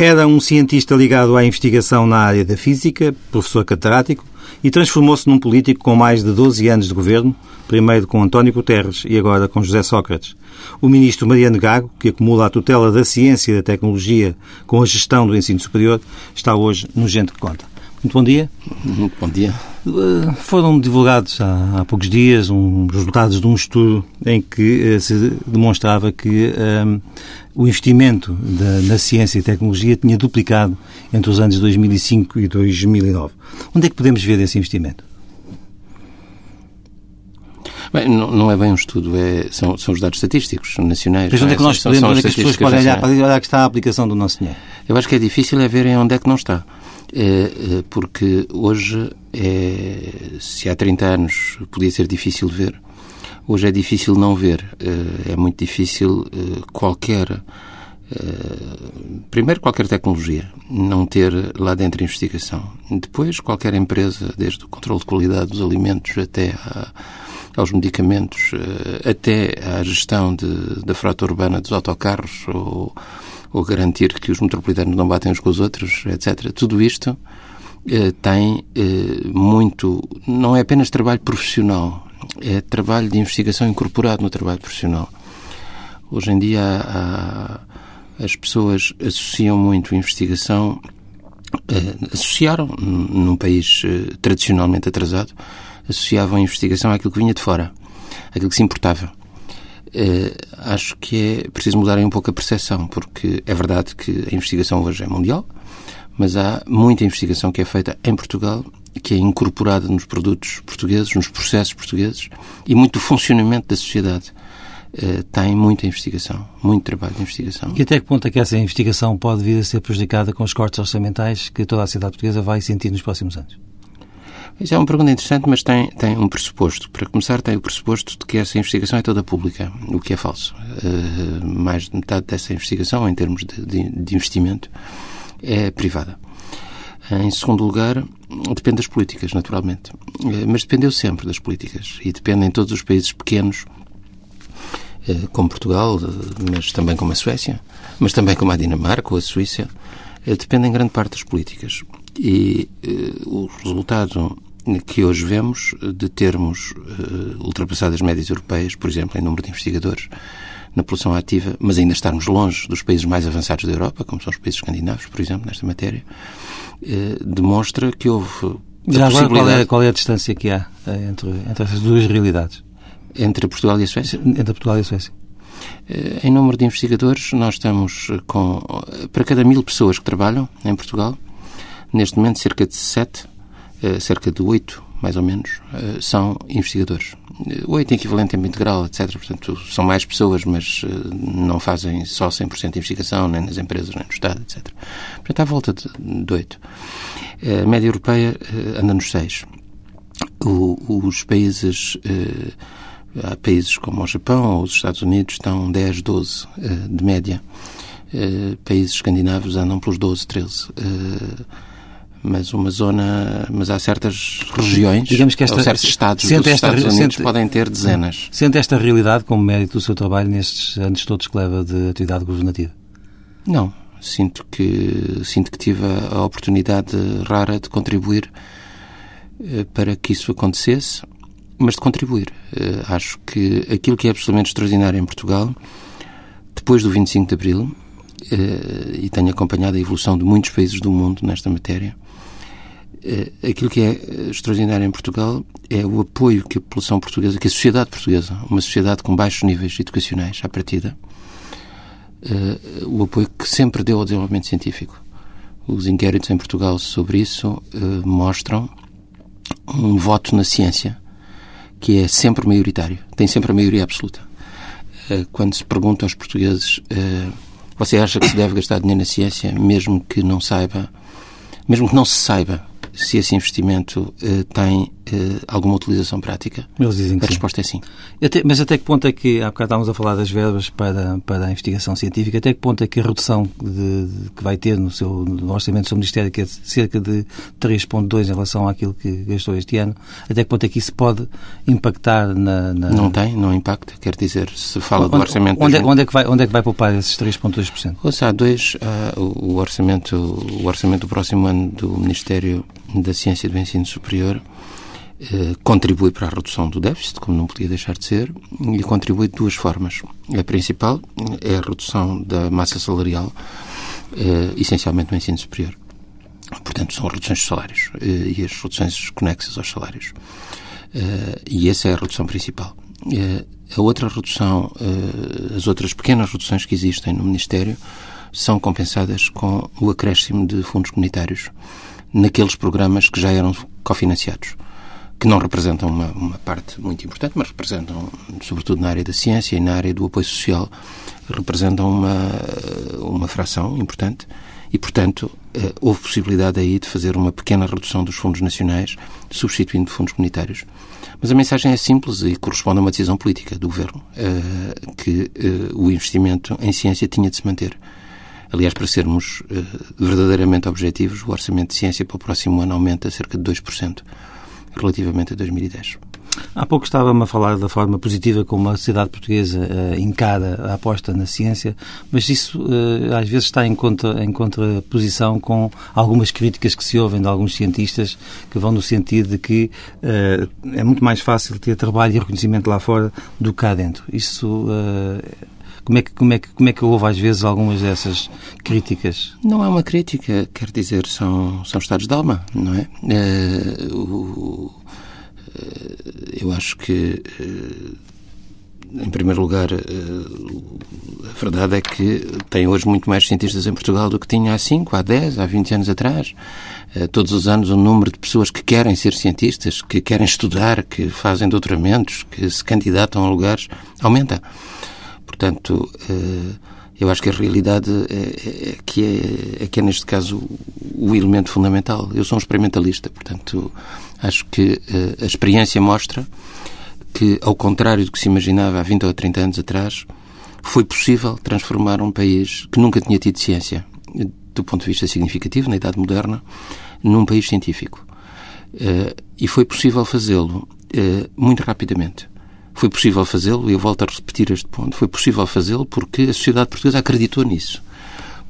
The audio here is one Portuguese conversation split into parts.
Era um cientista ligado à investigação na área da física, professor catedrático, e transformou-se num político com mais de 12 anos de governo, primeiro com António Guterres e agora com José Sócrates. O ministro Mariano Gago, que acumula a tutela da ciência e da tecnologia com a gestão do ensino superior, está hoje no Gente que Conta. Muito bom dia. Muito bom dia. Eh, foram divulgados há, há poucos dias um, resultados de um estudo em que uh, se demonstrava que um, eh, o investimento da, na ciência e tecnologia tinha duplicado entre os anos 2005 e 2009. Onde é que podemos ver esse investimento? Bem, não, não, é bem um estudo, é, são, são os dados estatísticos nacionais. Mas onde é, é que nós podemos, onde é que as pessoas podem olhar para olhar que está a aplicação do nosso dinheiro? Eu acho que é difícil é verem onde é que não está. É, é, porque hoje, é, se há 30 anos podia ser difícil ver, hoje é difícil não ver. É, é muito difícil qualquer. Primeiro, qualquer tecnologia não ter lá dentro investigação. Depois, qualquer empresa, desde o controle de qualidade dos alimentos até a, aos medicamentos, até à gestão de, da frota urbana dos autocarros ou ou garantir que os metropolitanos não batem uns com os outros, etc. Tudo isto eh, tem eh, muito. não é apenas trabalho profissional, é trabalho de investigação incorporado no trabalho profissional. Hoje em dia há, as pessoas associam muito investigação, eh, associaram, num país eh, tradicionalmente atrasado, associavam a investigação àquilo que vinha de fora, àquilo que se importava. Uh, acho que é preciso mudar um pouco a percepção, porque é verdade que a investigação hoje é mundial, mas há muita investigação que é feita em Portugal, que é incorporada nos produtos portugueses, nos processos portugueses, e muito funcionamento da sociedade uh, tem muita investigação, muito trabalho de investigação. E até que ponto é que essa investigação pode vir a ser prejudicada com os cortes orçamentais que toda a sociedade portuguesa vai sentir nos próximos anos? Isso é uma pergunta interessante, mas tem, tem um pressuposto. Para começar, tem o pressuposto de que essa investigação é toda pública, o que é falso. Uh, mais de metade dessa investigação, em termos de, de, de investimento, é privada. Em segundo lugar, depende das políticas, naturalmente. Uh, mas dependeu sempre das políticas. E depende em todos os países pequenos, uh, como Portugal, mas também como a Suécia, mas também como a Dinamarca ou a Suíça, depende em grande parte das políticas. E o resultado que hoje vemos de termos uh, ultrapassado as médias europeias, por exemplo, em número de investigadores na população ativa, mas ainda estarmos longe dos países mais avançados da Europa, como são os países escandinavos, por exemplo, nesta matéria, uh, demonstra que houve. Já agora, qual é, qual é, a distância que há eh, entre, entre essas duas realidades? Entre Portugal e a Suécia? Entre Portugal e a Suécia. Em número de investigadores, nós estamos com. Para cada mil pessoas que trabalham em Portugal, neste momento, cerca de sete eh, cerca de oito, mais ou menos, eh, são investigadores. Eh, oito equivalente tempo integral, etc. Portanto, são mais pessoas, mas não fazem só 100% de investigação, nem nas empresas, nem no Estado, etc. Portanto, à volta de oito. A média europeia anda nos seis. os países há países como o Japão ou os Estados Unidos estão 10, 12 de média. países escandinavos andam pelos 12, 13 mas uma zona, mas há certas regiões, digamos que esta, certos estados dos esta, Estados Unidos sente, podem ter dezenas. Sente esta realidade como mérito do seu trabalho nestes anos todos que leva de atividade governativa? Não, sinto que sinto que tive a oportunidade rara de contribuir eh, para que isso acontecesse, mas de contribuir. Eh, acho que aquilo que é absolutamente extraordinário em Portugal, depois do 25 de Abril, eh, e tenho acompanhado a evolução de muitos países do mundo nesta matéria, aquilo que é eh, extraordinário em Portugal é o apoio que a população portuguesa, que a sociedade portuguesa, uma sociedade com baixos níveis educacionais à partida, eh, o apoio que sempre deu ao desenvolvimento científico. Os inquéritos em Portugal sobre isso mostram um voto na ciência que é sempre maioritário, tem sempre a maioria absoluta. Quando se pergunta aos portugueses, você acha que se deve gastar dinheiro na ciência, mesmo que não saiba, mesmo que não se saiba se esse investimento uh, tem uh, alguma utilização prática? Eles dizem que a sim. resposta é sim. Até, mas até que ponto é que, há bocado estávamos a falar das verbas para, para a investigação científica, até que ponto é que a redução de, de, que vai ter no, seu, no orçamento do seu Ministério, que é cerca de 3,2 em relação àquilo que gastou este ano, até que ponto é que isso pode impactar na... na... Não tem, não impacta. Quer dizer, se fala onde, do orçamento... Onde, é, onde, é que vai, onde é que vai poupar esses 3,2%? Ou seja, há dois... Uh, o, orçamento, o orçamento do próximo ano do Ministério da Ciência e do Ensino Superior eh, contribui para a redução do déficit, como não podia deixar de ser, e contribui de duas formas. A principal é a redução da massa salarial, eh, essencialmente no ensino superior. Portanto, são reduções de salários eh, e as reduções conexas aos salários. E essa é a redução principal. A outra redução, as outras pequenas reduções que existem no Ministério, são compensadas com o acréscimo de fundos comunitários naqueles programas que já eram cofinanciados que não representam uma, uma, parte muito importante, mas representam, sobretudo na área da ciência e na área do apoio social, representam uma, uma fração importante e, portanto, eh, houve possibilidade aí de fazer uma pequena redução dos fundos nacionais, substituindo fundos comunitários. Mas a mensagem é simples e corresponde a uma decisão política do Governo, eh, que eh, o investimento em ciência tinha de se manter. Aliás, para sermos verdadeiramente objetivos, o orçamento de ciência para o próximo ano aumenta cerca de 2% relativamente a 2010. Há pouco estava-me a falar da forma positiva como a sociedade portuguesa uh, encara a aposta na ciência, mas isso uh, às vezes está em, contra, em contraposição com algumas críticas que se ouvem de alguns cientistas que vão no sentido de que uh, é muito mais fácil ter trabalho e reconhecimento lá fora do que cá dentro. Isso como é, que, como, é que, como é que houve às vezes algumas dessas críticas? Não é uma crítica, quer dizer, são, são estados de alma, não é? O, uh, eu acho que, uh, em primeiro lugar, a verdade é que tem hoje muito mais cientistas em Portugal do que tinha há 5, há 10, há 20 anos atrás. Todos os anos o número de pessoas que querem ser cientistas, que querem estudar, que fazem doutoramentos, que se candidatam a lugares, aumenta. Portanto, eh, eu acho que a realidade é, é, que é, é que é, neste caso, o elemento fundamental. Eu sou um experimentalista, portanto, acho que eh, a experiência mostra que, ao contrário do que se imaginava há 20 ou 30 anos atrás, foi possível transformar um país que nunca tinha tido ciência, do ponto de vista significativo, na Idade Moderna, num país científico. Eh, e foi possível fazê-lo muito rapidamente. Foi possível fazê-lo, e eu volto a repetir este ponto, foi possível fazê-lo porque a sociedade portuguesa acreditou nisso.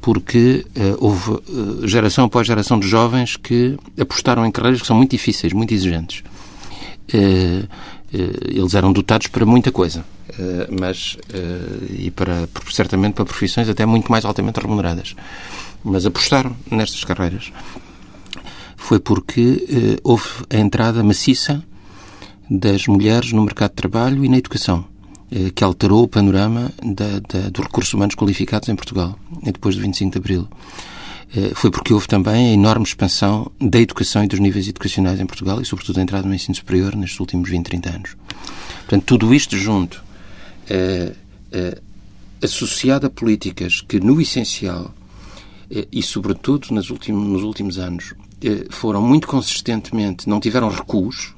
Porque uh, houve uh, geração após geração de jovens que apostaram em carreiras que são muito difíceis, muito exigentes. Uh, eles eram dotados para muita coisa, mas e para certamente para profissões até muito mais altamente remuneradas. Mas apostaram nestas carreiras foi porque houve a entrada maciça das mulheres no mercado de trabalho e na educação, eh, que alterou o panorama da, da, dos recursos humanos qualificados em Portugal, depois do 25 de Abril. Eh, foi porque houve também a enorme expansão da educação e dos níveis educacionais em Portugal e, sobretudo, a entrada no ensino superior nestes últimos 20, 30 anos. Portanto, tudo isto junto, eh, associado a políticas que, no essencial, e, sobretudo, nos últimos, nos últimos anos, foram muito consistentemente, não tiveram recuos,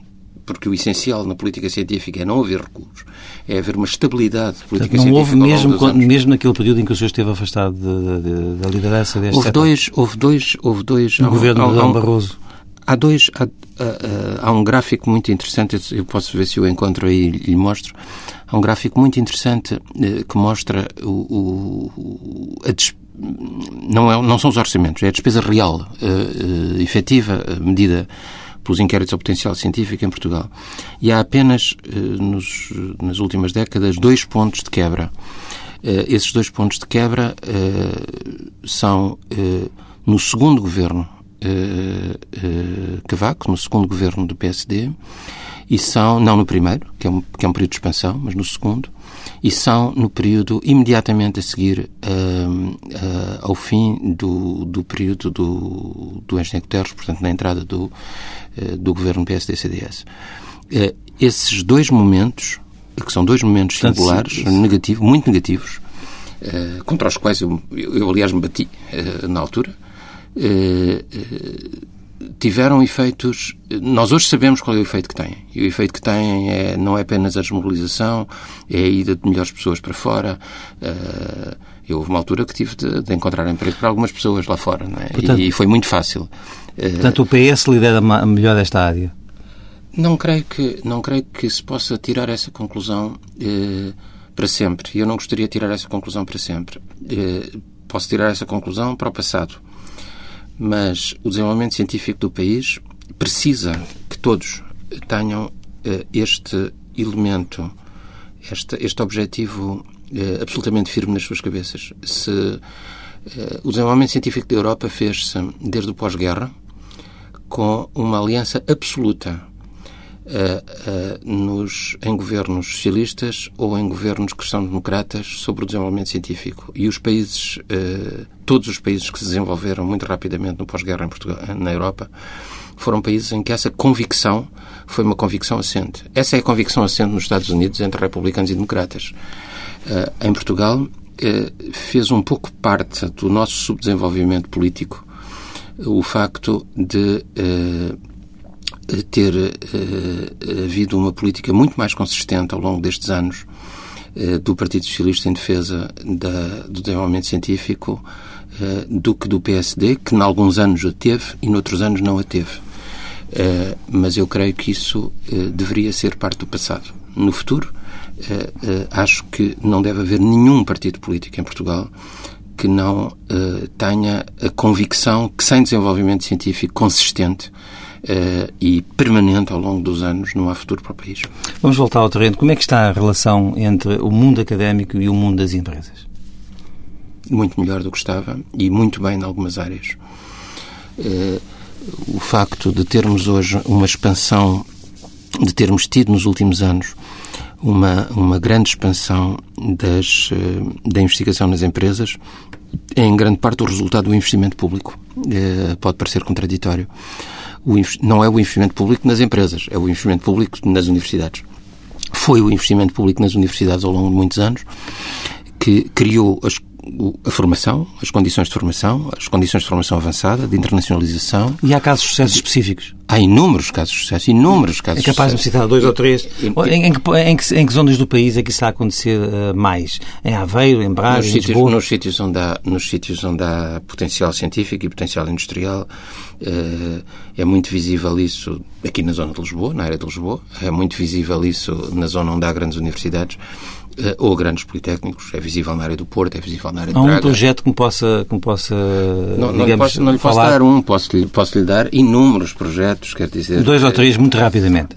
porque o essencial na política científica é não haver recursos, é haver uma estabilidade política Portanto, não científica. Não houve mesmo, mesmo naquele período em que o senhor esteve afastado da liderança deste houve dois, houve dois, houve dois. No há, governo há, de Dom Barroso. Há dois, há, há, há, um gráfico muito interessante, eu posso ver se eu encontro aí e lhe mostro. Há um gráfico muito interessante eh, que mostra o, o a não, é, não são os orçamentos, é a despesa real, uh, uh, efetiva, medida pelos inquéritos ao potencial científico em Portugal. E há apenas, eh, nos, nas últimas décadas, dois pontos de quebra. Eh, esses dois pontos de quebra eh, são no segundo governo Cavaco, no segundo governo do PSD, e são, não no primeiro, que é um, que é um período de expansão, mas no segundo, e são no período imediatamente a seguir uh, uh, ao fim do, do período do, do Engenheiro Guterres, portanto, na entrada do, uh, do governo PSD-CDS. esses dois momentos, que são dois momentos singulares, negativo, muito negativos, contra os quais eu, eu, aliás, me bati na altura, tiveram efeitos. Nós hoje sabemos qual é o efeito que têm. E o efeito que têm é, não é apenas a desmobilização, é a ida de melhores pessoas para fora. Uh, eu houve uma altura que tive de, de, encontrar emprego para algumas pessoas lá fora, é? portanto, e, e, foi muito fácil. Portanto, o PS lidera melhor esta área? Não creio que, não creio que se possa tirar essa conclusão eh, para sempre. Eu não gostaria de tirar essa conclusão para sempre. Eh, posso tirar essa conclusão para o passado. Mas o desenvolvimento científico do país precisa que todos tenham eh, este elemento, este, este objetivo eh, absolutamente firme nas suas cabeças. Se eh, o desenvolvimento científico da Europa fez-se desde o pós-guerra com uma aliança absoluta uh, nos, em governos socialistas ou em governos cristão-democratas sobre o desenvolvimento científico. E os países, uh, todos os países que se desenvolveram muito rapidamente no pós-guerra na Europa, foram países em que essa convicção foi uma convicção assente. Essa é a convicção assente nos Estados Unidos entre republicanos e democratas. em Portugal, fez um pouco parte do nosso subdesenvolvimento político o facto de ter uh, havido uma política muito mais consistente ao longo destes anos uh, do Partido Socialista em defesa da, do desenvolvimento científico uh, do que do PSD, que em alguns anos a teve e noutros anos não a teve. mas eu creio que isso deveria ser parte do passado. No futuro, acho que não deve haver nenhum partido político em Portugal que não tenha a convicção que sem desenvolvimento científico consistente e permanente ao longo dos anos não há futuro para o país. Vamos voltar ao terreno. Como é que está a relação entre o mundo académico e o mundo das empresas? Muito melhor do que estava e muito bem em algumas áreas. Uh, o facto de termos hoje uma expansão, de termos tido nos últimos anos uma, uma grande expansão das, uh, da investigação nas empresas é em grande parte o resultado do investimento público. pode parecer contraditório o, não é o investimento público nas empresas, é o investimento público nas universidades. Foi o investimento público nas universidades ao longo de muitos anos que criou as a formação, as condições de formação, as condições de formação avançada, de internacionalização. E há casos de sucesso específicos? Há inúmeros casos de sucesso, inúmeros casos É capaz de, de citar dois ou três? Em, em, que, em, que, em, que, zonas do país é que isso está a acontecer uh, mais? Em Aveiro, em Braga, nos em sítios, Nos sítios, onde há, nos sítios onde há potencial científico e potencial industrial, uh, é muito visível isso aqui na zona de Lisboa, na área de Lisboa, é muito visível isso na zona onde há grandes universidades ou grandes politécnicos. É visível na área do Porto, é visível na área de Há um Braga. projeto que me possa, que me possa não, não, digamos, lhe posso, não lhe posso dar um, posso lhe, posso lhe dar inúmeros projetos, quer dizer... Dois ou três, muito rapidamente.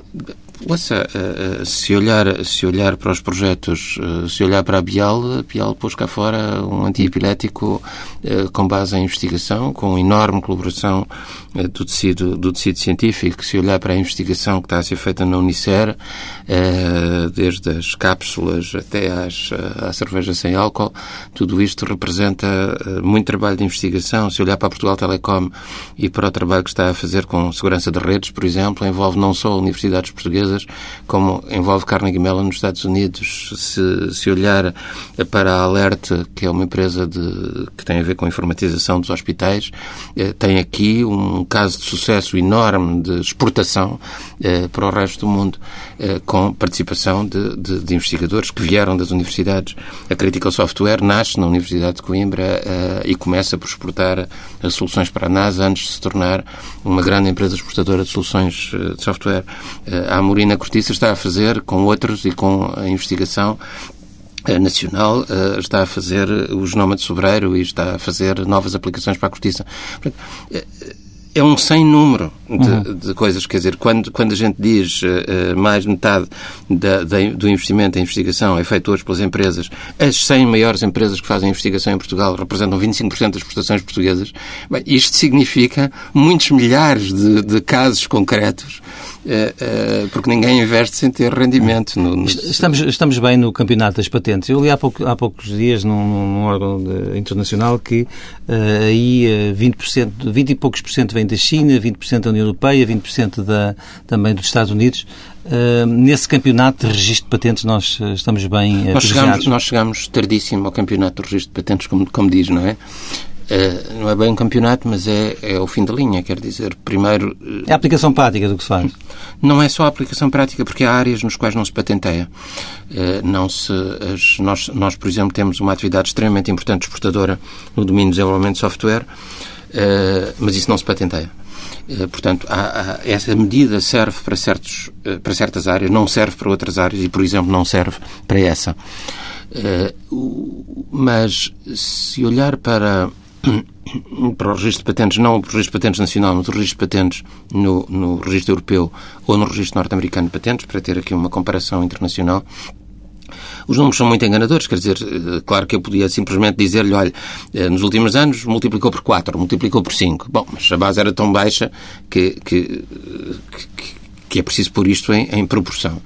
Ouça, eh, eh, se olhar, se olhar para os projetos, se olhar para a Bial, a Bial pôs cá fora um antiepilético com base em investigação, com enorme colaboração eh, do tecido, do tecido científico, se olhar para a investigação que está a ser feita na Unicer, eh, desde as cápsulas até às, eh, à cerveja sem álcool, tudo isto representa muito trabalho de investigação. Se olhar para Portugal Telecom e para o trabalho que está a fazer com segurança de redes, por exemplo, envolve não só universidades portuguesas, como envolve Carnegie Mellon nos Estados Unidos. Se, se olhar para a Alert, que é uma empresa de, que tem a ver com a informatização dos hospitais, tem aqui um um caso de sucesso enorme de exportação eh, para o resto do mundo, eh, com participação de, de, de, investigadores que vieram das universidades. A Critical Software nasce na Universidade de Coimbra eh, e começa por exportar as soluções para a NASA antes de se tornar uma grande empresa exportadora de soluções eh, de software. Eh, a Amorina Cortiça está a fazer, com outros e com a investigação, nacional está a fazer o genoma de sobreiro e está a fazer novas aplicações para a cortiça é um sem número de, uhum. de, coisas. Quer dizer, quando, quando a gente diz uh, mais metade da, da, do investimento em investigação é feito hoje pelas empresas, as 100 maiores empresas que fazem investigação em Portugal representam 25% das exportações portuguesas, bem, isto significa muitos milhares de, de casos concretos porque ninguém investe sem ter rendimento. No, no... Estamos, estamos bem no campeonato das patentes. Eu li há, pouco, há poucos dias num, num órgão de, internacional que uh, aí uh, 20%, 20 e poucos por cento vem da China, 20% da União Europeia, 20% da, também dos Estados Unidos. Uh, nesse campeonato de registro de patentes nós estamos bem nós chegamos, nós chegamos tardíssimo ao campeonato de registro de patentes, como, como diz, não é? Uh, não é bem um campeonato, mas é, é o fim da linha, quer dizer, primeiro... Uh, é a aplicação prática do que se faz. Não é só a aplicação prática, porque há áreas nos quais não se patenteia. Uh, não se, as, nós, nós, por exemplo, temos uma atividade extremamente importante exportadora no domínio do desenvolvimento de software, mas isso não se patenteia. Portanto, há, há, essa medida serve para, certos, para certas áreas, não serve para outras áreas e, por exemplo, não serve para essa. Mas se olhar para para o registro de patentes, não o registro de patentes nacional, mas o registro de patentes no, no registro europeu ou no registro norte-americano de patentes, para ter aqui uma comparação internacional, os números são muito enganadores, quer dizer, eh, claro que eu podia simplesmente dizer-lhe, olha, eh, nos últimos anos multiplicou por 4, multiplicou por 5. Bom, mas a base era tão baixa que, que, que, que é preciso pôr isto em, em proporção.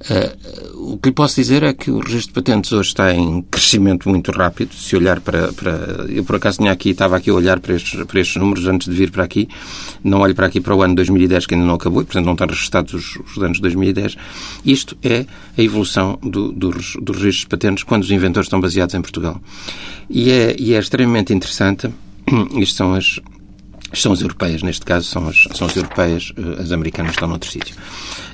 Uh, o que lhe posso dizer é que o registro de patentes hoje está em crescimento muito rápido. Se olhar para. para eu, por acaso, tinha aqui, estava aqui a olhar para estes, para estes números antes de vir para aqui. Não olho para aqui para o ano 2010, que ainda não acabou, e, portanto, não estão registrados os, os anos de 2010. Isto é a evolução do, do, do registro de patentes quando os inventores estão baseados em Portugal. E é, e é extremamente interessante. Isto são as, são as europeias, neste caso são as, são as europeias, eh, as americanas estão noutro sítio.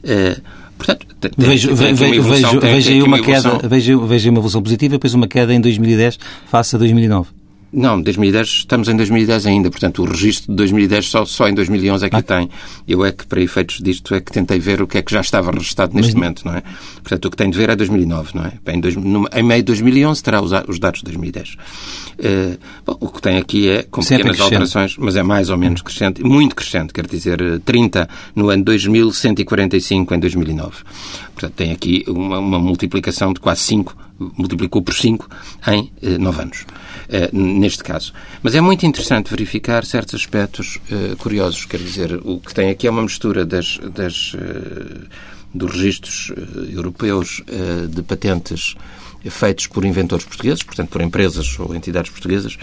Uh, Portanto, vejo, tem, vejo, vejo, vejo aí uma, uma queda, vejo, vejo uma evolução positiva, depois uma queda em 2010 face a 2009. Não, 2010, estamos em 2010 ainda, portanto o registro de 2010 só, só em 2011 é que ah. tem. Eu é que, para efeitos disto, é que tentei ver o que é que já estava registado neste Mas... momento, não é? Portanto, o que tenho de ver é 2009, não é? Em, dois, no, em meio de 2011 terá os, os dados de 2010. Uh, eh, bom, o que tem aqui é, com Sempre pequenas alterações, mas é mais ou menos crescente, muito crescente, quer dizer, 30 no ano 2000, 145 em 2009. Portanto, tem aqui uma, uma multiplicação de quase 5, multiplicou por 5 em uh, 9 anos. Eh, neste caso. Mas é muito interessante verificar certos aspectos uh, curiosos. Quer dizer, o que tem aqui é uma mistura das, das, dos registros europeus de patentes feitos por inventores portugueses, portanto, por empresas ou entidades portuguesas,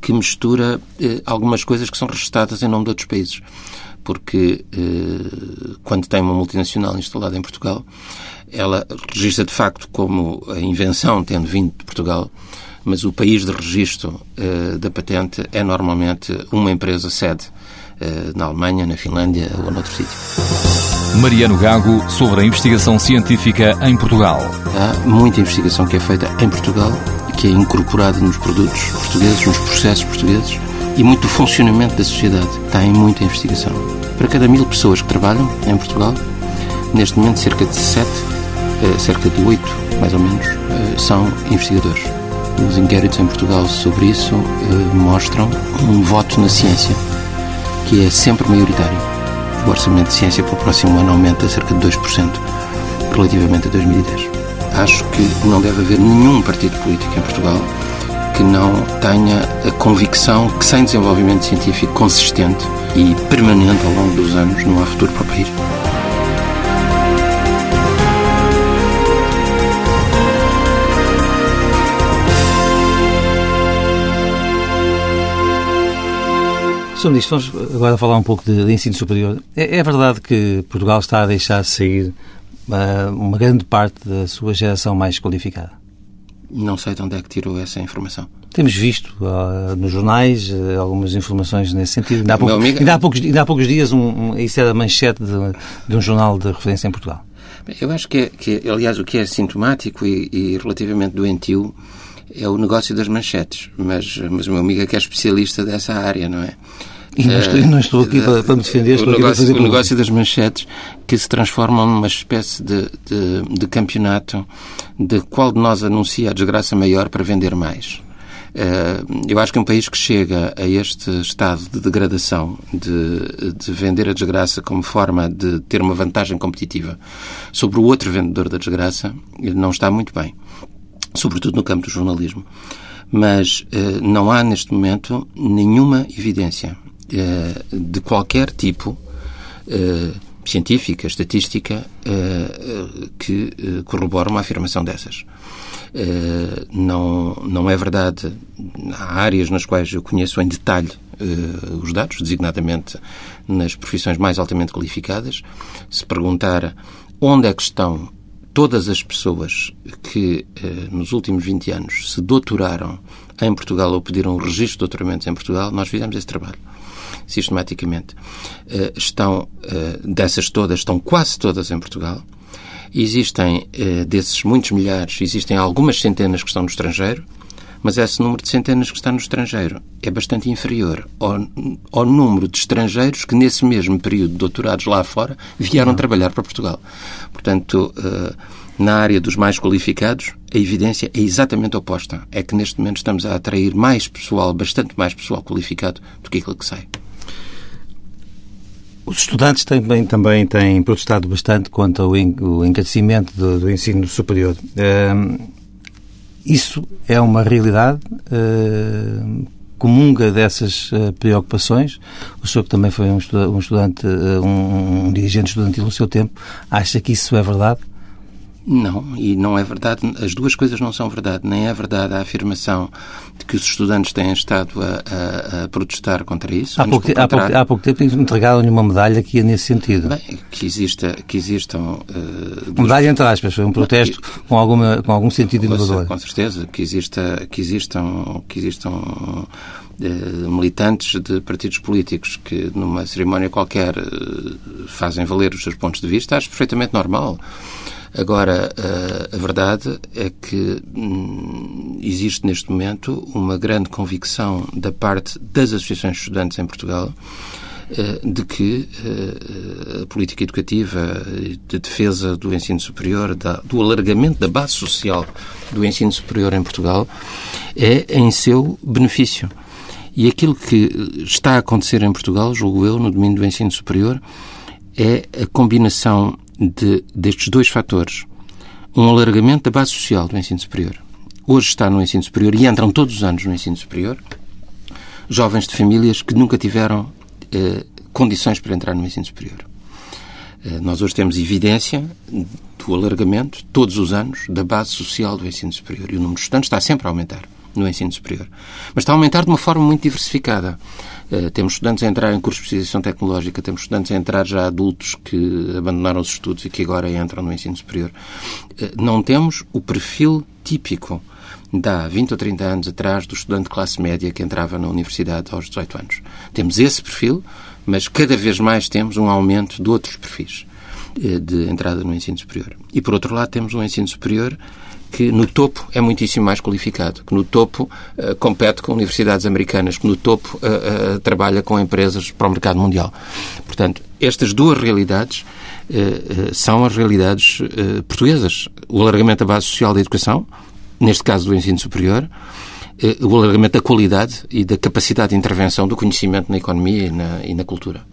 que mistura algumas coisas que são registradas em nome de outros países. Porque quando tem uma multinacional instalada em Portugal, ela registra de facto como a invenção tendo vindo de Portugal, mas o país de registro uh, da patente é normalmente uma empresa sede uh, na Alemanha, na Finlândia ou noutro sítio. Mariano Gago sobre a investigação científica em Portugal. Há muita investigação que é feita em Portugal, que é incorporada nos produtos portugueses, nos processos portugueses e muito do funcionamento da sociedade. Está em muita investigação. Para cada mil pessoas que trabalham em Portugal, neste momento cerca de sete, eh, cerca de oito, mais ou menos, são investigadores. Os inquéritos em Portugal sobre isso eh, mostram um voto na ciência, que é sempre maioritário. O orçamento de ciência para o próximo ano aumenta cerca de 2% relativamente a 2010. Acho que não deve haver nenhum partido político em Portugal que não tenha a convicção que sem desenvolvimento científico consistente e permanente ao longo dos anos não há futuro para o país. Sr. Ministro, vamos agora falar um pouco de, de ensino superior. É, é, verdade que Portugal está a deixar sair uh, uma grande parte da sua geração mais qualificada? Não sei de onde é que tirou essa informação. Temos visto uh, nos jornais uh, algumas informações nesse sentido. Ainda há, pouco, amigo... ainda há, poucos, ainda há poucos dias, um, um, isso era a manchete de, de, um jornal de referência em Portugal. Eu acho que, é, que aliás, o que é sintomático e, e relativamente doentio é o negócio das manchetes. Mas, mas o meu amigo é que é especialista dessa área, não é? E não estou, não estou aqui para, para me defender, estou o negócio, O negócio das manchetes que se transformam numa espécie de, de, de campeonato de qual de nós anuncia a desgraça maior para vender mais. Eh, eu acho que um país que chega a este estado de degradação, de, de, vender a desgraça como forma de ter uma vantagem competitiva sobre o outro vendedor da desgraça, não está muito bem sobretudo no campo do jornalismo. Mas uh, não há, neste momento, nenhuma evidência de qualquer tipo, uh, científica, estatística, que corrobore uma afirmação dessas. não, não é verdade. Há áreas nas quais eu conheço em detalhe os dados, designadamente nas profissões mais altamente qualificadas. Se perguntar onde é que estão todas as pessoas que nos últimos 20 anos se doutoraram em Portugal ou pediram o registro de doutoramentos em Portugal, nós fizemos esse trabalho sistematicamente. Estão, dessas todas, estão quase todas em Portugal. Existem, desses muitos milhares, existem algumas centenas que estão no estrangeiro mas esse número de centenas que está no estrangeiro é bastante inferior ao, ao número de estrangeiros que, nesse mesmo período de doutorados lá fora, vieram Não. trabalhar para Portugal. Portanto, na área dos mais qualificados, a evidência é exatamente oposta. É que neste momento estamos a atrair mais pessoal, bastante mais pessoal qualificado do que aquilo que sai. Os estudantes também, também têm protestado bastante quanto ao encarecimento do, do ensino superior. Uh, isso é uma realidade? Uh, comunga dessas uh, preocupações? O senhor que também foi um, estudante, uh, um, um dirigente estudantil no seu tempo, acha que isso é verdade? Não, e não é verdade. As duas coisas não são verdade. Nem é verdade a afirmação de que os estudantes têm estado a, a, a protestar contra isso. Há pouco, há, pouco, há pouco tempo entregaram-lhe uma medalha que ia nesse sentido. Bem, que, exista, que existam... Uh, duas... Medalha entre aspas, foi um protesto que, com, alguma, com algum sentido inovador. Com certeza, que, exista, que existam... Que existam uh, militantes de partidos políticos que numa cerimónia qualquer uh, fazem valer os seus pontos de vista, acho perfeitamente normal. Agora, eh, a verdade é que hum, existe neste momento uma grande convicção da parte das associações de estudantes em Portugal eh, de que eh, a política educativa de defesa do ensino superior, do alargamento da base social do ensino superior em Portugal, é em seu benefício. E aquilo que está a acontecer em Portugal, julgo eu, no domínio do ensino superior, é a combinação de, destes dois fatores. Um alargamento da base social do ensino superior. Hoje está no ensino superior e entram todos os anos no ensino superior jovens de famílias que nunca tiveram eh, condições para entrar no ensino superior. Eh, nós hoje temos evidência do alargamento, todos os anos, da base social do ensino superior. E o número de estudantes está sempre a aumentar no ensino superior. Mas está a aumentar de uma forma muito diversificada. Uh, temos estudantes a entrar em cursos de especialização tecnológica, temos estudantes a entrar já adultos que abandonaram os estudos e que agora entram no ensino superior. Uh, não temos o perfil típico há 20 ou 30 anos atrás do estudante de classe média que entrava na universidade aos 18 anos. Temos esse perfil, mas cada vez mais temos um aumento de outros perfis eh, de entrada no ensino superior. E, por outro lado, temos um ensino superior que no topo é muitíssimo mais qualificado, que no topo uh, compete com universidades americanas, que no topo uh, uh, trabalha com empresas para o mercado mundial. Portanto, estas duas realidades são as realidades portuguesas. O alargamento da base social da educação, neste caso do ensino superior, o alargamento da qualidade e da capacidade de intervenção do conhecimento na economia e na, e na cultura.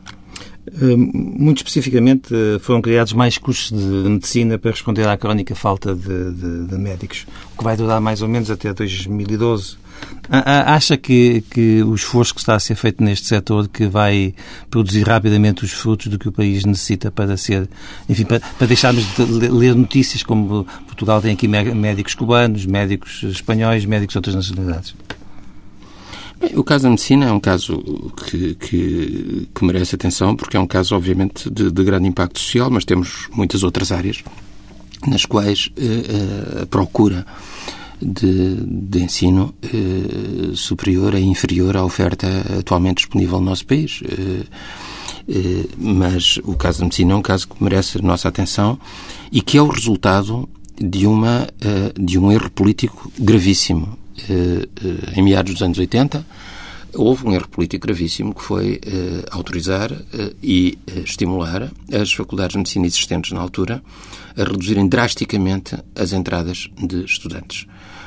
Hum, muito especificamente, eh, foram criados mais cursos de medicina para responder à crónica falta de, de, de médicos, o que vai durar mais ou menos até 2012. Acha que, que o esforço que está a ser feito neste setor que vai produzir rapidamente os frutos do que o país necessita para ser, enfim, para, para deixarmos de ler notícias como Portugal tem aqui médicos cubanos, médicos espanhóis, médicos de outras nacionalidades? Bem, o caso da medicina é um caso que, que, que merece atenção, porque é um caso, obviamente, de, de, grande impacto social, mas temos muitas outras áreas nas quais uh, a procura de, de ensino uh, superior é inferior à oferta atualmente disponível no nosso país. Mas o caso da medicina é um caso que merece a nossa atenção e que é o resultado de, uma, de um erro político gravíssimo eh, eh, em meados dos anos 80, houve um erro político gravíssimo que foi eh, autorizar e estimular as faculdades de medicina existentes na altura a reduzirem drasticamente as entradas de estudantes.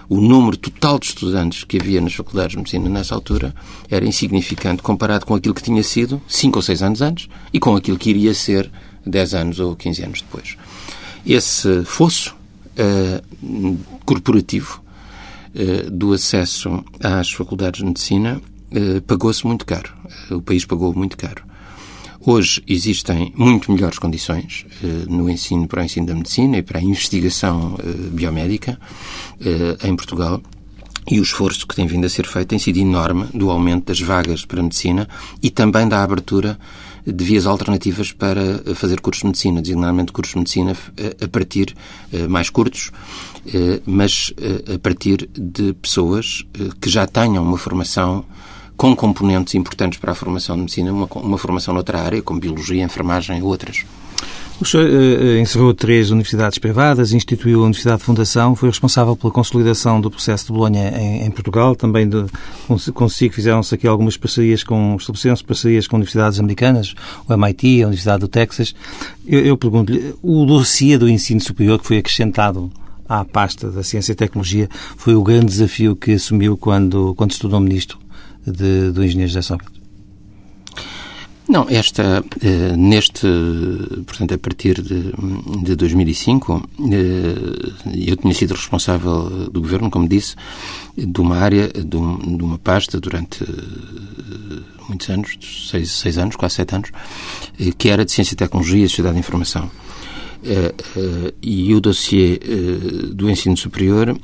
O número total de estudantes que havia nas faculdades de medicina nessa altura era insignificante comparado com aquilo que tinha sido 5 ou 6 anos antes e com aquilo que iria ser 10 anos ou 15 anos depois. Esse fosso corporativo eh, do acesso às faculdades de medicina eh, pagou-se muito caro. Eh, o país pagou muito caro. Hoje existem muito melhores condições no ensino para o ensino da medicina e para a investigação biomédica em Portugal. E o esforço que tem vindo a ser feito tem sido enorme do aumento das vagas para a medicina e também da abertura de vias alternativas para fazer cursos de medicina, designadamente cursos de medicina a partir mais curtos, mas a partir de pessoas que já tenham uma formação com componentes importantes para a formação de medicina, uma, uma formação noutra área, como biologia, enfermagem e outras. O senhor uh, encerrou três universidades privadas, instituiu a Universidade de Fundação, foi responsável pela consolidação do processo de Bolonha em, em Portugal, também de, consigo fizeram-se aqui algumas parcerias com, estabeleceram-se parcerias com universidades americanas, o MIT, a Universidade do Texas. Eu, eu pergunto-lhe, o dossiê do ensino superior que foi acrescentado à pasta da Ciência e Tecnologia foi o grande desafio que assumiu quando, quando estudou ministro de, do engenheiro José Sócrates? Não, esta, eh, neste, portanto, a partir de, de 2005, eh, eu tinha sido responsável do governo, como disse, de uma área, de, um, uma pasta durante eh, muitos anos, seis, seis anos, quase sete anos, que era de Ciência e Tecnologia e Sociedade de Informação. E o dossiê do ensino superior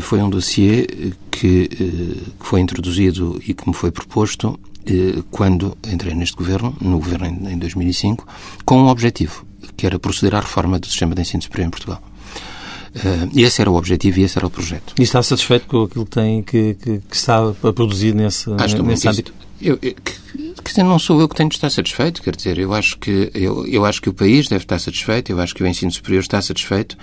foi um dossiê que, que foi introduzido e que me foi proposto quando entrei neste governo, no governo em 2005, com um objetivo, que era proceder à reforma do sistema de ensino superior em Portugal. Uh, esse era o objetivo e esse era o projeto. E está satisfeito com aquilo que, tem, que, que, que está a produzir nesse, acho nesse âmbito? Eu, eu, quer dizer, não sou eu que tenho de estar satisfeito, quer dizer, eu acho que eu, eu acho que o país deve estar satisfeito, eu acho que o ensino superior está satisfeito,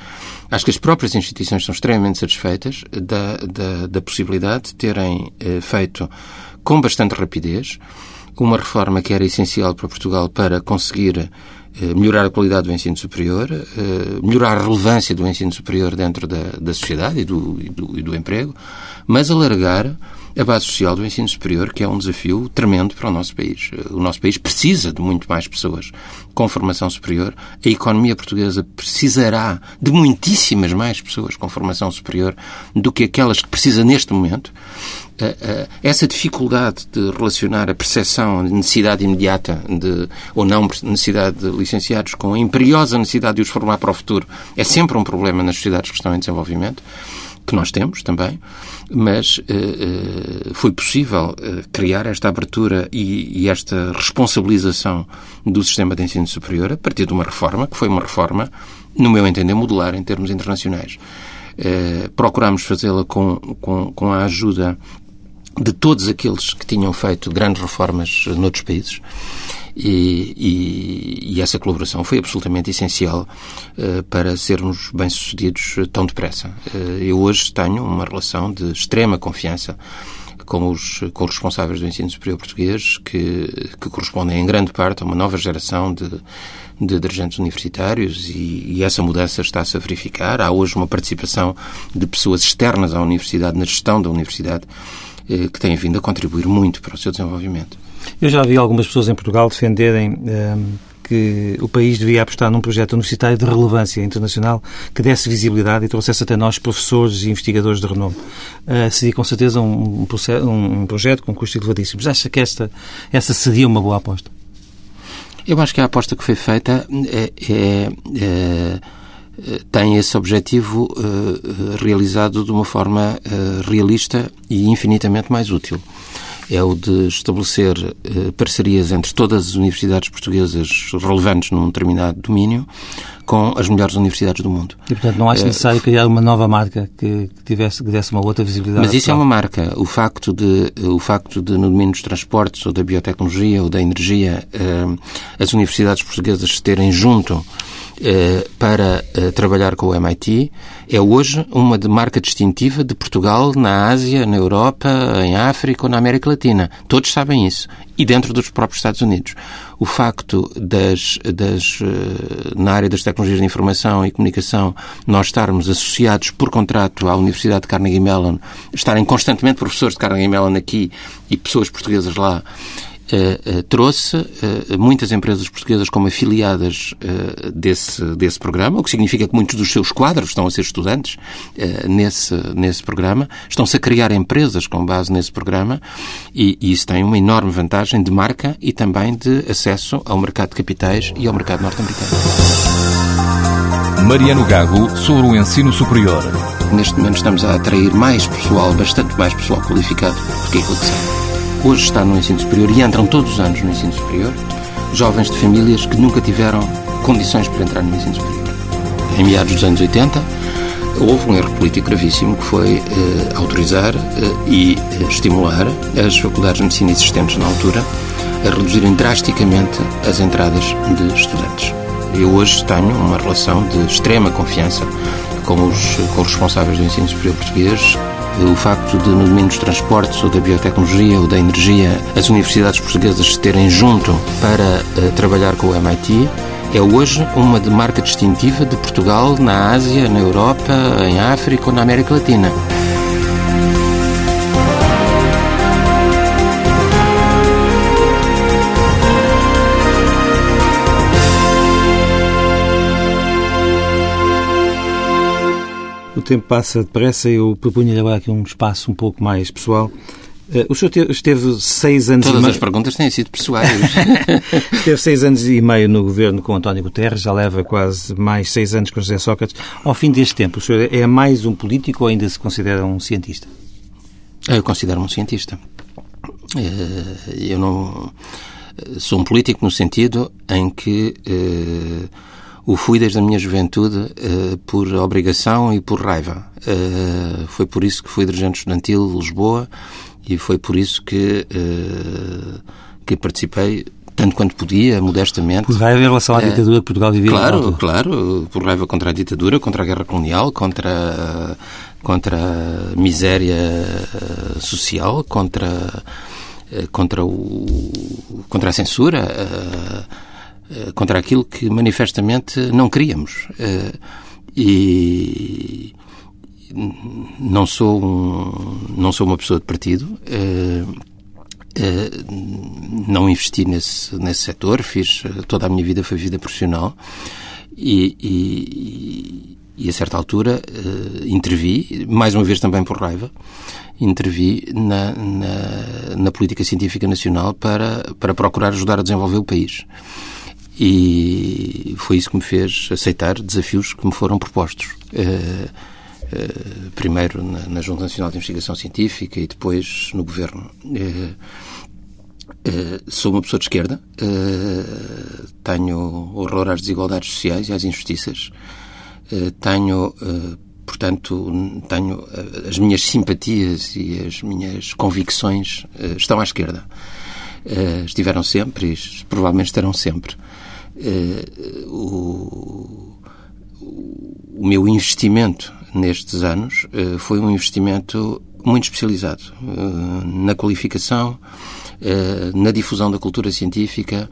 acho que as próprias instituições são extremamente satisfeitas da, da, da possibilidade de terem eh, feito com bastante rapidez, uma reforma que era essencial para Portugal para conseguir eh, melhorar a qualidade do ensino superior, eh, melhorar a relevância do ensino superior dentro da, da sociedade e do, e do, e do emprego, mas alargar a base social do ensino superior, que é um desafio tremendo para o nosso país. O nosso país precisa de muito mais pessoas com formação superior. A economia portuguesa precisará de muitíssimas mais pessoas com formação superior do que aquelas que precisa neste momento. Eh, eh, essa dificuldade de relacionar a percepção de necessidade imediata de, ou não necessidade de licenciados com a imperiosa necessidade de os formar para o futuro é sempre um problema nas sociedades que estão em desenvolvimento que nós temos também, mas uh, uh, foi possível uh, criar esta abertura e, e, esta responsabilização do sistema de ensino superior a partir de uma reforma, que foi uma reforma, no meu entender, modular em termos internacionais. procuramos fazê-la com, com, com a ajuda de todos aqueles que tinham feito grandes reformas noutros países e, e, e essa colaboração foi absolutamente essencial uh, para sermos bem-sucedidos tão depressa. Uh, eu hoje tenho uma relação de extrema confiança com os, com os responsáveis do ensino superior português, que, que correspondem em grande parte a uma nova geração de, de dirigentes universitários e, e essa mudança está-se a verificar. Há hoje uma participação de pessoas externas à universidade, na gestão da universidade, eh, que têm vindo a contribuir muito para o seu desenvolvimento. Eu já vi algumas pessoas em Portugal defenderem ehm, que o país devia apostar num projeto universitário de relevância internacional que desse visibilidade e trouxesse até nós professores e investigadores de renome. Uh, seria com certeza um, um, um, projeto com custos elevadíssimos. Acha que esta, essa seria uma boa aposta? Eu acho que a aposta que foi feita é, é, é tem esse objetivo uh, realizado de uma forma uh, realista e infinitamente mais útil é o de estabelecer eh, parcerias entre todas as universidades portuguesas relevantes num determinado domínio com as melhores universidades do mundo. E, portanto, não acha eh, necessário criar uma nova marca que, tivesse, que desse uma outra visibilidade? Mas isso é uma marca. O facto de, o facto de no domínio dos transportes ou da biotecnologia ou da energia, eh, as universidades portuguesas se terem junto eh, para eh, trabalhar com o MIT é hoje uma marca distintiva de Portugal na Ásia, na Europa, em África ou na América Latina. Todos sabem isso. E dentro dos próprios Estados Unidos. O facto das, das, eh, na área das tecnologias de informação e comunicação, nós estarmos associados por contrato à Universidade de Carnegie Mellon, estarem constantemente professores de Carnegie Mellon aqui e pessoas portuguesas lá, eh, eh, trouxe eh, muitas empresas portuguesas como afiliadas desse, desse programa, o que significa que muitos dos seus quadros estão a ser estudantes nesse, nesse programa, estão-se a criar empresas com base nesse programa e, e isso tem uma enorme vantagem de marca e também de acesso ao mercado de capitais e ao mercado norte-americano. Mariano Gago sobre o ensino superior. Neste momento estamos a atrair mais pessoal, bastante mais pessoal qualificado do que sabe hoje está no ensino superior e entram todos os anos no ensino superior, jovens de famílias que nunca tiveram condições para entrar no ensino superior. Em meados dos anos 80, houve um erro político gravíssimo que foi eh, autorizar eh, e eh, estimular as faculdades de medicina existentes na altura a reduzirem drasticamente as entradas de estudantes. Eu hoje tenho uma relação de extrema confiança com os, com os responsáveis do ensino superior português. O facto de, no domínio dos transportes, ou da biotecnologia, ou da energia, as universidades portuguesas se terem junto para uh, trabalhar com o MIT é hoje uma marca distintiva de Portugal na Ásia, na Europa, em África ou na América Latina. Tempo passa depressa eu propunha-lhe agora aqui um espaço um pouco mais pessoal. Eh, o senhor esteve seis anos Todas e meio... as perguntas têm sido pessoais. esteve seis anos e meio no governo com António Guterres, já leva quase mais seis anos com José Sócrates. Ao fim deste tempo, o senhor é mais um político ou ainda se considera um cientista? Eu considero-me um cientista. Eh, eu não... Sou um político no sentido em que eh, o fui desde a minha juventude uh, por obrigação e por raiva. Uh, foi por isso que fui dirigente estudantil de Lisboa e foi por isso que, uh, que participei tanto quanto podia, modestamente. Por raiva em relação à ditadura que Portugal vivia? Claro, claro. Por raiva contra a ditadura, contra a guerra colonial, contra, contra a miséria social, contra, contra, o, contra a censura contra aquilo que manifestamente não queríamos. Eh, e não sou um, não sou uma pessoa de partido. Eh, não investi nesse, nesse setor, fiz toda a minha vida foi vida profissional e, e, e a certa altura intervi, mais uma vez também por raiva, intervi na, na, na política científica nacional para, para procurar ajudar a desenvolver o país. E foi isso que me fez aceitar desafios que me foram propostos. Uh, uh, primeiro na, na, Junta Nacional de Investigação Científica e depois no Governo. Uh, sou uma pessoa de esquerda, tenho horror às desigualdades sociais e às injustiças, tenho, portanto, tenho as minhas simpatias e as minhas convicções estão à esquerda. estiveram sempre e provavelmente estarão sempre. Uh, o, o meu investimento nestes anos uh, foi um investimento muito especializado uh, na qualificação, na difusão da cultura científica,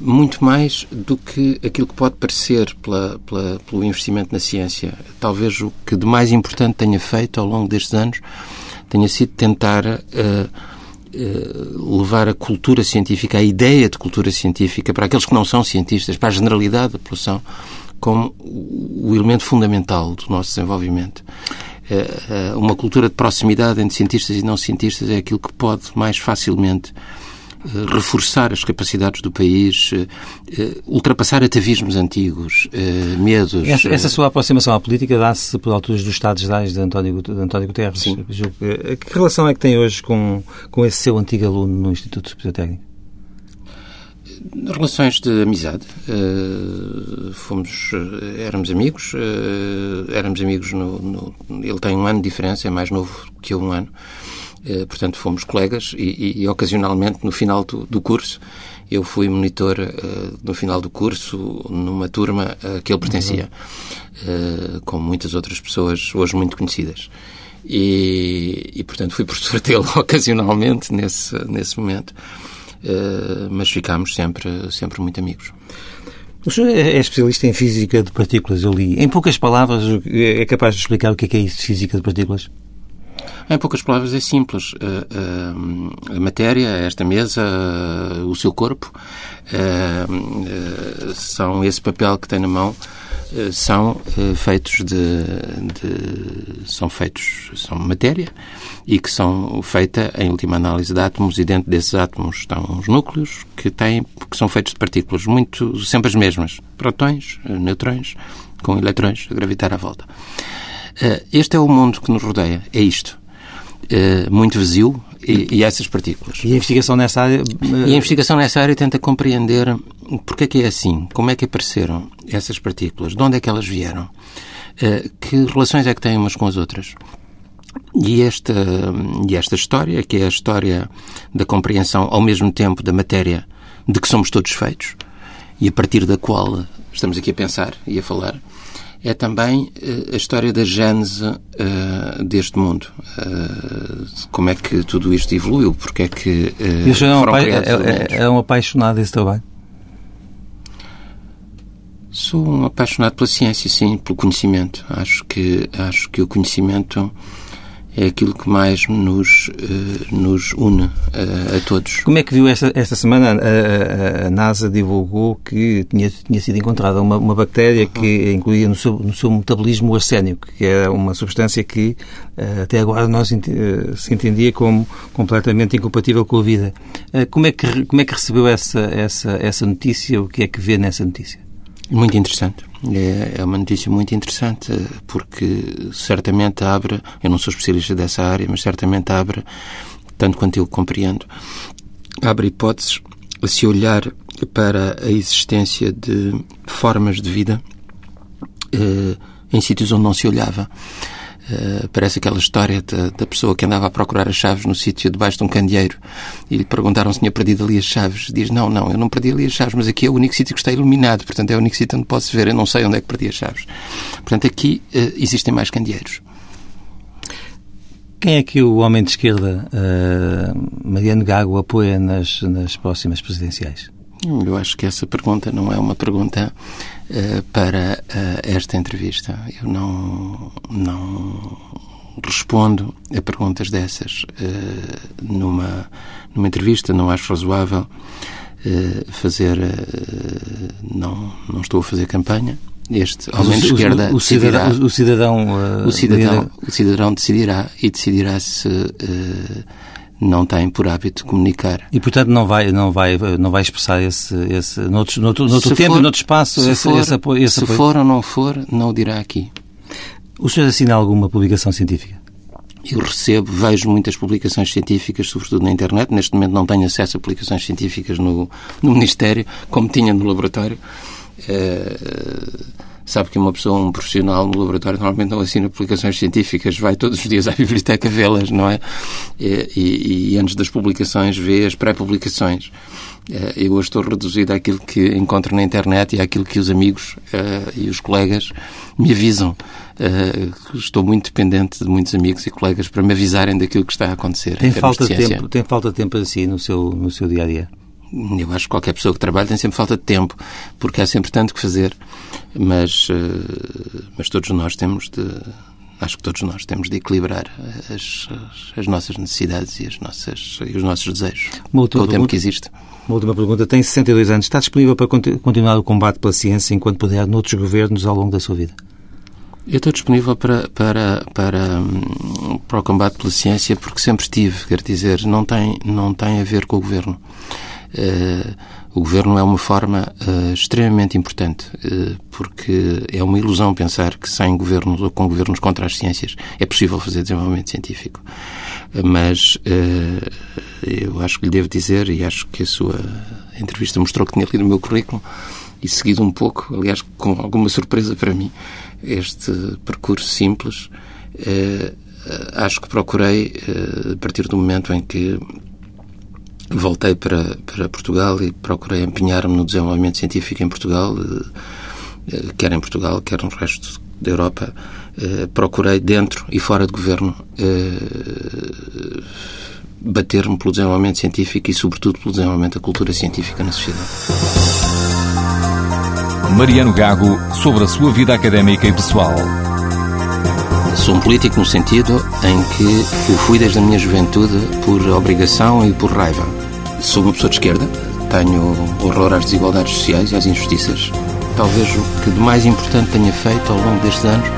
muito mais do que aquilo que pode parecer pela, pela, pelo investimento na ciência. Talvez o que de mais importante tenha feito ao longo destes anos tenha sido tentar eh, levar a cultura científica, a ideia de cultura científica para aqueles que não são cientistas, para a generalidade da população, como o elemento fundamental do nosso desenvolvimento. Eh, eh, uma cultura de proximidade entre cientistas e não cientistas é aquilo que pode mais facilmente eh, reforçar as capacidades do país, eh, eh, ultrapassar atavismos antigos, medos. Essa, essa sua aproximação à política dá-se por alturas dos Estados Gerais de António, de António Guterres. Sim. Que relação é que tem hoje com, com esse seu antigo aluno no Instituto Superior Técnico? Relações de amizade. fomos, éramos amigos, éramos amigos no, no, Ele tem um ano de diferença, é mais novo que eu um ano. Eh, portanto, fomos colegas e, e, e ocasionalmente, no final do, do, curso, eu fui monitor uh, no final do curso numa turma a que ele pertencia, uh, com muitas outras pessoas hoje muito conhecidas. E, e portanto, fui professor dele ocasionalmente nesse, nesse momento, uh, mas ficámos sempre, sempre muito amigos. O senhor é, é especialista em física de partículas, eu li. Em poucas palavras, é capaz de explicar o que é, que é isso de física de partículas? Em poucas palavras, é simples. Eh, eh, a matéria, esta mesa, eh, o seu corpo, são esse papel que tem na mão são feitos de, de, são feitos são matéria e que são feita em última análise de átomos e dentro desses átomos estão os núcleos que têm que são feitos de partículas muito sempre as mesmas protões neutrões com eletrões a gravitar à volta este é o mundo que nos rodeia é isto uh, muito vazio e, e, essas partículas. E a investigação nessa área... E a investigação nessa área tenta compreender porque é que é assim, como é que apareceram essas partículas, de onde é que elas vieram, que relações é que têm umas com as outras. E esta, e esta história, que é a história da compreensão ao mesmo tempo da matéria de que somos todos feitos, e a partir da qual estamos aqui a pensar e a falar, é também uh, a história da gênese uh, deste mundo. Uh, como é que tudo isto evoluiu? Porque é que uh, foram é, é, é, é um apaixonado desse trabalho? Sou um apaixonado pela ciência, sim, pelo conhecimento. Acho que, acho que o conhecimento é aquilo que mais nos, uh, nos une uh, a todos. Como é que viu esta, esta semana? A, a, a, NASA divulgou que tinha, tinha sido encontrada uma, uma bactéria que incluía no seu, no seu metabolismo o arsénico, que é uma substância que uh, até agora nós se entendia como completamente incompatível com a vida. como, é que, como é que recebeu essa, essa, essa notícia? O que é que vê nessa notícia? Muito interessante. É, é uma notícia muito interessante porque certamente abre, eu não sou especialista dessa área, mas certamente abre, tanto quanto eu compreendo, abre hipóteses a se olhar para a existência de formas de vida eh, em sítios onde não se olhava. Uh, parece aquela história da, da, pessoa que andava a procurar as chaves no sítio debaixo de um candeeiro e lhe perguntaram se tinha perdido ali as chaves. Diz: Não, não, eu não perdi ali as chaves, mas aqui é o único sítio que está iluminado, portanto é o único sítio onde posso ver. Eu não sei onde é que perdi as chaves. Portanto, aqui uh, existem mais candeeiros. Quem é que o homem de esquerda, uh, Mariano Gago, apoia nas, nas próximas presidenciais? Eu acho que essa pergunta não é uma pergunta uh, para uh, esta entrevista. Eu não, não respondo a perguntas dessas uh, numa, numa entrevista. Não acho razoável fazer. não, não estou a fazer campanha. Este homem de esquerda o, o, cidadão, o cidadão, o cidadão, o cidadão decidirá e decidirá se não têm por hábito comunicar. E, portanto, não vai, não vai, não vai expressar esse, esse noutro, noutro, noutro tempo for, noutro espaço, se esse, for, esse apoio? Esse se apoio. for ou não for, não o dirá aqui. O senhor assina alguma publicação científica? Eu recebo, vejo muitas publicações científicas, sobretudo na internet. Neste momento não tenho acesso a publicações científicas no, no Ministério, como tinha no laboratório. Uh, Sabe que uma pessoa, um profissional no laboratório, normalmente não assina publicações científicas, vai todos os dias à biblioteca vê-las, não é? E, e, e, antes das publicações vê as pré-publicações. Eh, eu hoje estou reduzido àquilo que encontro na internet e àquilo que os amigos uh, e os colegas me avisam. Uh, estou muito dependente de muitos amigos e colegas para me avisarem daquilo que está a acontecer. Tem falta de, de tempo, tem falta de tempo assim no seu no seu dia a dia? Eu acho que qualquer pessoa que trabalha tem sempre falta de tempo, porque há sempre tanto que fazer, mas, eh, mas todos nós temos de. Acho que todos nós temos de equilibrar as, as nossas necessidades e, as nossas, e os nossos desejos com o tempo pergunta, que existe. Uma última pergunta. Tem 62 anos. Está disponível para continuar o combate pela ciência enquanto puder noutros governos ao longo da sua vida? Eu estou disponível para, para, para, hum, para o combate pela ciência porque sempre estive, quer dizer, não tem, não tem a ver com o governo. Uh, o governo é uma forma uh, extremamente importante, uh, porque é uma ilusão pensar que sem governos ou com governos contra as ciências é possível fazer desenvolvimento científico. Mas eu acho que lhe devo dizer, e acho que a sua entrevista mostrou que tinha lido o meu currículo e seguido um pouco, aliás, com alguma surpresa para mim, este percurso simples. acho que procurei, a partir do momento em que voltei para, para Portugal e procurei empenhar-me no desenvolvimento científico em Portugal, eh, quer em Portugal, quer no resto da Europa. Eh, procurei, dentro e fora de governo, eh, bater-me pelo desenvolvimento científico e, sobretudo, pelo desenvolvimento da cultura científica na sociedade. Mariano Gago, sobre a sua vida académica e pessoal. Sou um político no sentido em que o fui desde a minha juventude por obrigação e por raiva. Sou uma pessoa de esquerda, tenho horror às desigualdades sociais e às injustiças. Talvez o que de mais importante tenha feito ao longo destes anos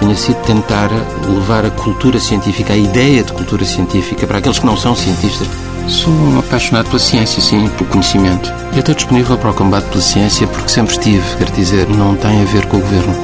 tenha sido tentar levar a cultura científica, a ideia de cultura científica, para aqueles que não são cientistas. Sou um apaixonado pela ciência, sim, pelo conhecimento. Eu estou disponível para o combate pela ciência porque sempre estive, quer dizer, não tem a ver com o governo.